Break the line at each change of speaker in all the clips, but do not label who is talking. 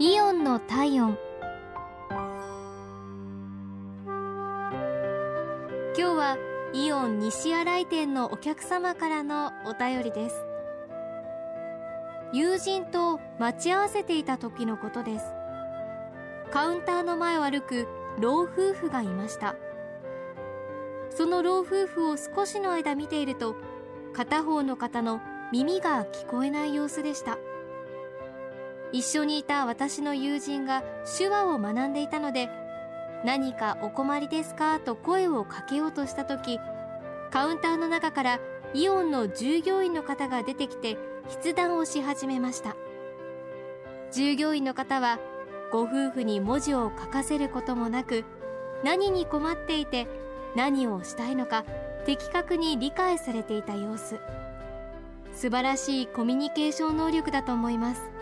イオンの体温。今日はイオン西新井店のお客様からのお便りです。友人と待ち合わせていた時のことです。カウンターの前を歩く老夫婦がいました。その老夫婦を少しの間見ていると片方の方の耳が聞こえない様子でした。一緒にいた私の友人が手話を学んでいたので何かお困りですか？と声をかけようとした時カウンターの中からイオンの従業員の方が出てきて筆談をし始めました。従業員の方はご夫婦に文字を書かせることもなく何に困っていて何をしたいのか的確に理解されていた様子素晴らしいコミュニケーション能力だと思います。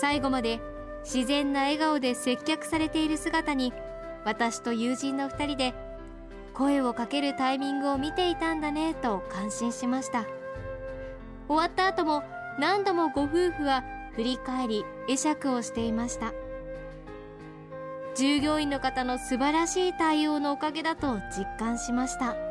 最後まで自然な笑顔で接客されている姿に私と友人の2人で声をかけるタイミングを見ていたんだねと感心しました。終わった後も何度もご夫婦は振り返り会釈をしていました。従業員の方の素晴らしい対応のおかげだと実感しました。